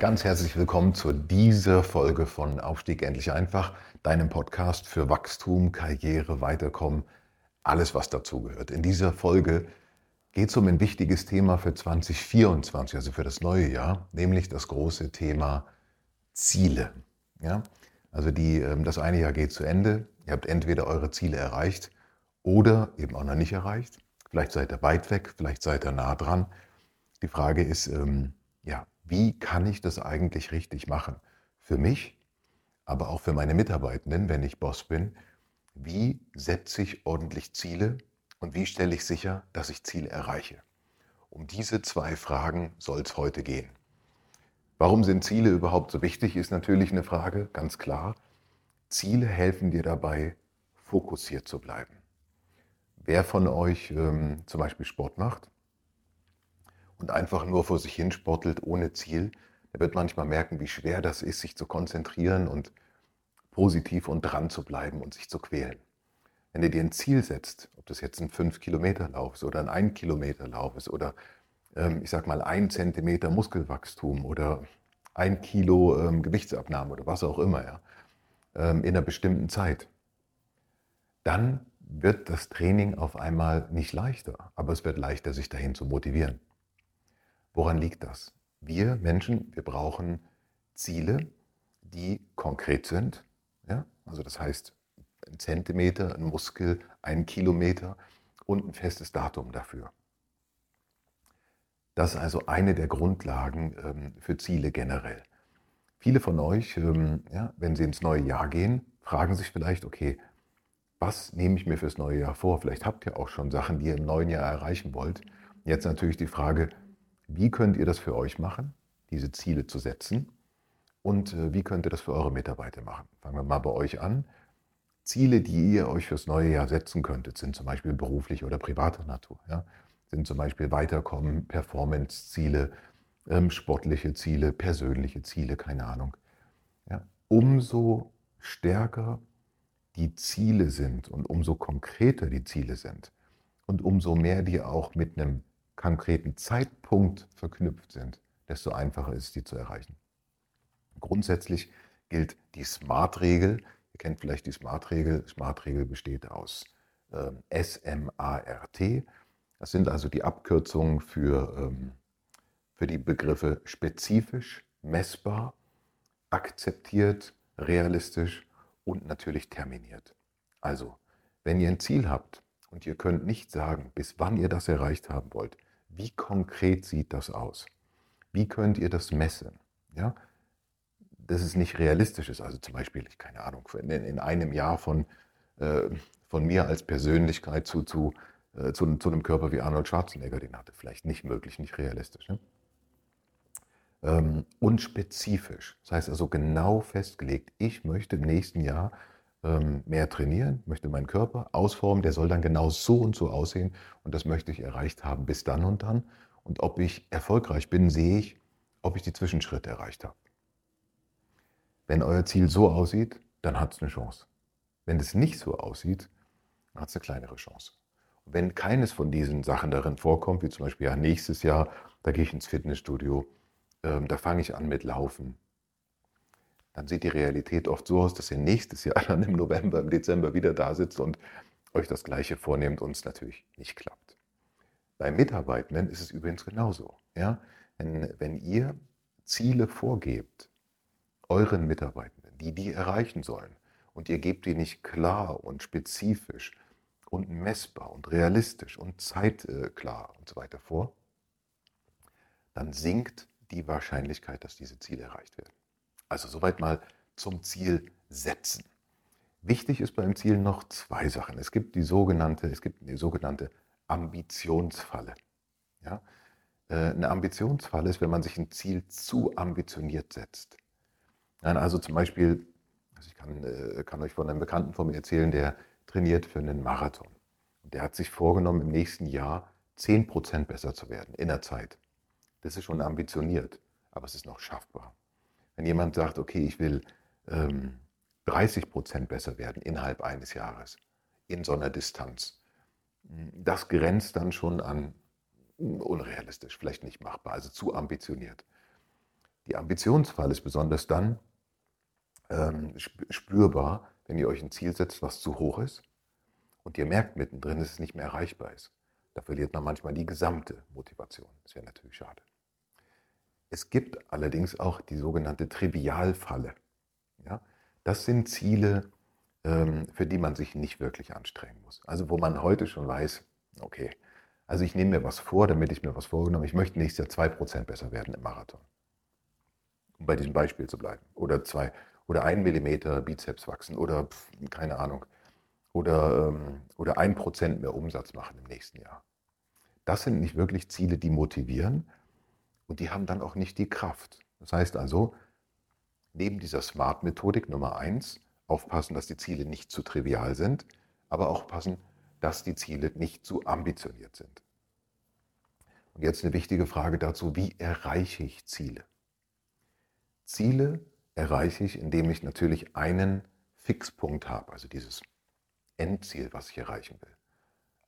Ganz herzlich willkommen zu dieser Folge von Aufstieg endlich einfach, deinem Podcast für Wachstum, Karriere, Weiterkommen, alles was dazugehört. In dieser Folge geht es um ein wichtiges Thema für 2024, also für das neue Jahr, nämlich das große Thema Ziele. Ja? Also die, ähm, das eine Jahr geht zu Ende. Ihr habt entweder eure Ziele erreicht oder eben auch noch nicht erreicht. Vielleicht seid ihr weit weg, vielleicht seid ihr nah dran. Die Frage ist, ähm, ja, wie kann ich das eigentlich richtig machen? Für mich, aber auch für meine Mitarbeitenden, wenn ich Boss bin. Wie setze ich ordentlich Ziele und wie stelle ich sicher, dass ich Ziele erreiche? Um diese zwei Fragen soll es heute gehen. Warum sind Ziele überhaupt so wichtig, ist natürlich eine Frage, ganz klar. Ziele helfen dir dabei, fokussiert zu bleiben. Wer von euch ähm, zum Beispiel Sport macht, und einfach nur vor sich hin sportelt ohne Ziel, der wird manchmal merken, wie schwer das ist, sich zu konzentrieren und positiv und dran zu bleiben und sich zu quälen. Wenn du dir ein Ziel setzt, ob das jetzt ein 5-Kilometer-Lauf ist oder ein 1-Kilometer-Lauf ist oder ähm, ich sag mal ein Zentimeter Muskelwachstum oder ein Kilo ähm, Gewichtsabnahme oder was auch immer, ja, ähm, in einer bestimmten Zeit, dann wird das Training auf einmal nicht leichter, aber es wird leichter, sich dahin zu motivieren. Woran liegt das? Wir Menschen, wir brauchen Ziele, die konkret sind. Ja? Also das heißt, ein Zentimeter, ein Muskel, ein Kilometer und ein festes Datum dafür. Das ist also eine der Grundlagen ähm, für Ziele generell. Viele von euch, ähm, ja, wenn sie ins neue Jahr gehen, fragen sich vielleicht, okay, was nehme ich mir fürs neue Jahr vor? Vielleicht habt ihr auch schon Sachen, die ihr im neuen Jahr erreichen wollt. Jetzt natürlich die Frage, wie könnt ihr das für euch machen, diese Ziele zu setzen? Und äh, wie könnt ihr das für eure Mitarbeiter machen? Fangen wir mal bei euch an. Ziele, die ihr euch fürs neue Jahr setzen könntet, sind zum Beispiel beruflich oder privater Natur. Ja? Sind zum Beispiel Weiterkommen, Performance-Ziele, ähm, sportliche Ziele, persönliche Ziele, keine Ahnung. Ja? Umso stärker die Ziele sind und umso konkreter die Ziele sind und umso mehr die auch mit einem konkreten Zeitpunkt verknüpft sind, desto einfacher ist es, die zu erreichen. Grundsätzlich gilt die SMART-Regel. Ihr kennt vielleicht die SMART-Regel. SMART-Regel besteht aus äh, S-M-A-R-T. Das sind also die Abkürzungen für, ähm, für die Begriffe spezifisch, messbar, akzeptiert, realistisch und natürlich terminiert. Also, wenn ihr ein Ziel habt und ihr könnt nicht sagen, bis wann ihr das erreicht haben wollt, wie konkret sieht das aus? Wie könnt ihr das messen? Ja? Dass es nicht realistisch ist. Also zum Beispiel, ich keine Ahnung, in, in einem Jahr von, äh, von mir als Persönlichkeit zu, zu, äh, zu, zu, einem Körper wie Arnold Schwarzenegger, den hatte vielleicht nicht möglich, nicht realistisch. Ne? Ähm, und spezifisch. Das heißt also genau festgelegt, ich möchte im nächsten Jahr mehr trainieren, möchte meinen Körper ausformen, der soll dann genau so und so aussehen und das möchte ich erreicht haben bis dann und dann. Und ob ich erfolgreich bin, sehe ich, ob ich die Zwischenschritte erreicht habe. Wenn euer Ziel so aussieht, dann hat es eine Chance. Wenn es nicht so aussieht, hat es eine kleinere Chance. Und wenn keines von diesen Sachen darin vorkommt, wie zum Beispiel ja, nächstes Jahr, da gehe ich ins Fitnessstudio, ähm, da fange ich an mit Laufen, dann sieht die Realität oft so aus, dass ihr nächstes Jahr dann im November, im Dezember wieder da sitzt und euch das Gleiche vornehmt und es natürlich nicht klappt. Bei Mitarbeitenden ist es übrigens genauso. Ja? Wenn, wenn ihr Ziele vorgebt, euren Mitarbeitenden, die die erreichen sollen, und ihr gebt die nicht klar und spezifisch und messbar und realistisch und zeitklar und so weiter vor, dann sinkt die Wahrscheinlichkeit, dass diese Ziele erreicht werden. Also soweit mal zum Ziel setzen. Wichtig ist beim Ziel noch zwei Sachen. Es gibt die sogenannte, es gibt die sogenannte Ambitionsfalle. Ja? Äh, eine Ambitionsfalle ist, wenn man sich ein Ziel zu ambitioniert setzt. Also zum Beispiel, also ich kann, äh, kann euch von einem Bekannten von mir erzählen, der trainiert für einen Marathon. Der hat sich vorgenommen, im nächsten Jahr 10% besser zu werden in der Zeit. Das ist schon ambitioniert, aber es ist noch schaffbar. Wenn jemand sagt, okay, ich will ähm, 30% besser werden innerhalb eines Jahres in so einer Distanz, das grenzt dann schon an unrealistisch, vielleicht nicht machbar, also zu ambitioniert. Die Ambitionsfall ist besonders dann ähm, spürbar, wenn ihr euch ein Ziel setzt, was zu hoch ist und ihr merkt mittendrin, dass es nicht mehr erreichbar ist. Da verliert man manchmal die gesamte Motivation. Das wäre natürlich schade. Es gibt allerdings auch die sogenannte Trivialfalle. Ja? Das sind Ziele, ähm, für die man sich nicht wirklich anstrengen muss. Also wo man heute schon weiß, okay, also ich nehme mir was vor, damit ich mir was vorgenommen habe. Ich möchte nächstes Jahr 2% besser werden im Marathon. Um bei diesem Beispiel zu bleiben. Oder zwei oder ein Millimeter Bizeps wachsen oder pf, keine Ahnung. Oder, ähm, oder ein Prozent mehr Umsatz machen im nächsten Jahr. Das sind nicht wirklich Ziele, die motivieren und die haben dann auch nicht die Kraft. Das heißt also, neben dieser Smart-Methodik Nummer eins, aufpassen, dass die Ziele nicht zu trivial sind, aber auch passen, dass die Ziele nicht zu ambitioniert sind. Und jetzt eine wichtige Frage dazu, wie erreiche ich Ziele? Ziele erreiche ich, indem ich natürlich einen Fixpunkt habe, also dieses Endziel, was ich erreichen will.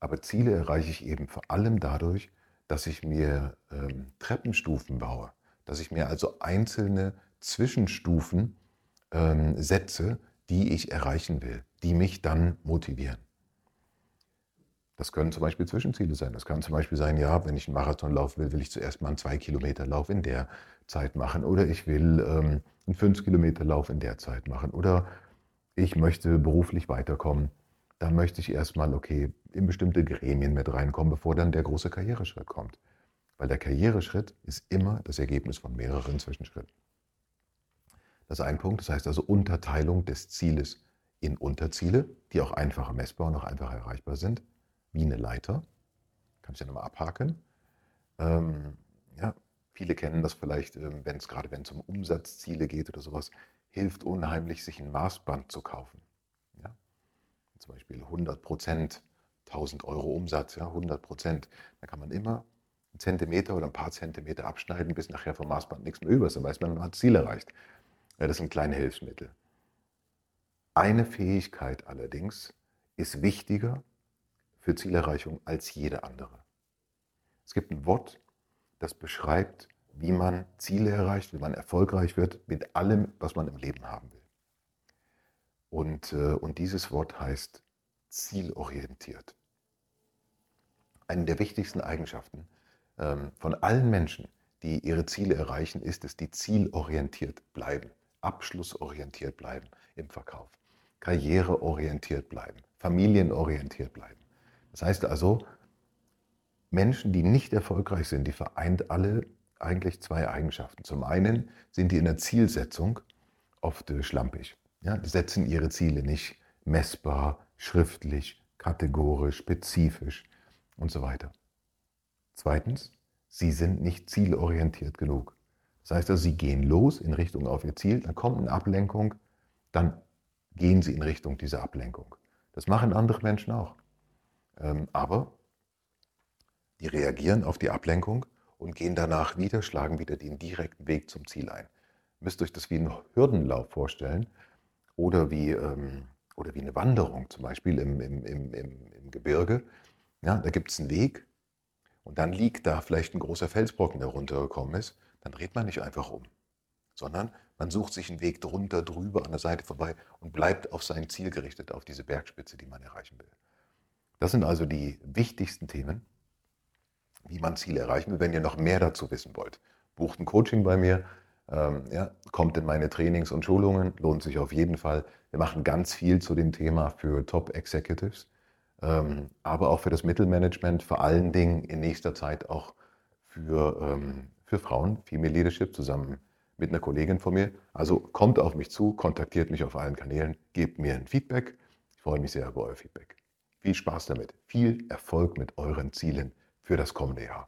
Aber Ziele erreiche ich eben vor allem dadurch, dass ich mir ähm, Treppenstufen baue, dass ich mir also einzelne Zwischenstufen ähm, setze, die ich erreichen will, die mich dann motivieren. Das können zum Beispiel Zwischenziele sein. Das kann zum Beispiel sein, ja, wenn ich einen Marathon laufen will, will ich zuerst mal einen 2-Kilometer-Lauf in der Zeit machen. Oder ich will ähm, einen 5-Kilometer-Lauf in der Zeit machen. Oder ich möchte beruflich weiterkommen. Da möchte ich erstmal, okay, in bestimmte Gremien mit reinkommen, bevor dann der große Karriereschritt kommt. Weil der Karriereschritt ist immer das Ergebnis von mehreren Zwischenschritten. Das ist ein Punkt. Das heißt also Unterteilung des Zieles in Unterziele, die auch einfacher messbar und auch einfacher erreichbar sind wie eine Leiter. Kann ich ja nochmal abhaken. Ähm, ja, viele kennen das vielleicht, ähm, wenn es gerade wenn es um Umsatzziele geht oder sowas, hilft unheimlich, sich ein Maßband zu kaufen. Zum Beispiel 100 Prozent, 1000 Euro Umsatz, ja, 100 Prozent. Da kann man immer einen Zentimeter oder ein paar Zentimeter abschneiden, bis nachher vom Maßband nichts mehr über ist. Dann weiß man, man hat Ziel erreicht. Ja, das sind kleine Hilfsmittel. Eine Fähigkeit allerdings ist wichtiger für Zielerreichung als jede andere. Es gibt ein Wort, das beschreibt, wie man Ziele erreicht, wie man erfolgreich wird mit allem, was man im Leben haben will. Und, äh, und dieses Wort heißt zielorientiert. Eine der wichtigsten Eigenschaften ähm, von allen Menschen, die ihre Ziele erreichen, ist es, die zielorientiert bleiben, abschlussorientiert bleiben im Verkauf, karriereorientiert bleiben, familienorientiert bleiben. Das heißt also, Menschen, die nicht erfolgreich sind, die vereint alle eigentlich zwei Eigenschaften. Zum einen sind die in der Zielsetzung oft äh, schlampig. Ja, setzen ihre Ziele nicht messbar, schriftlich, kategorisch, spezifisch und so weiter. Zweitens, sie sind nicht zielorientiert genug. Das heißt also, sie gehen los in Richtung auf ihr Ziel, dann kommt eine Ablenkung, dann gehen sie in Richtung dieser Ablenkung. Das machen andere Menschen auch. Ähm, aber die reagieren auf die Ablenkung und gehen danach wieder, schlagen wieder den direkten Weg zum Ziel ein. Ihr müsst euch das wie einen Hürdenlauf vorstellen oder wie, ähm, oder wie eine Wanderung zum Beispiel im, im, im, im, im Gebirge. Ja, da gibt es einen Weg und dann liegt da vielleicht ein großer Felsbrocken, der runtergekommen ist. Dann dreht man nicht einfach um, sondern man sucht sich einen Weg drunter, drüber, an der Seite vorbei und bleibt auf sein Ziel gerichtet, auf diese Bergspitze, die man erreichen will. Das sind also die wichtigsten Themen, wie man Ziele erreichen will. Wenn ihr noch mehr dazu wissen wollt, bucht ein Coaching bei mir, ähm, ja, kommt in meine Trainings und Schulungen, lohnt sich auf jeden Fall. Wir machen ganz viel zu dem Thema für Top Executives, ähm, aber auch für das Mittelmanagement, vor allen Dingen in nächster Zeit auch für, ähm, für Frauen, Female Leadership, zusammen mit einer Kollegin von mir. Also kommt auf mich zu, kontaktiert mich auf allen Kanälen, gebt mir ein Feedback. Ich freue mich sehr über euer Feedback. Viel Spaß damit. Viel Erfolg mit euren Zielen für das kommende Jahr.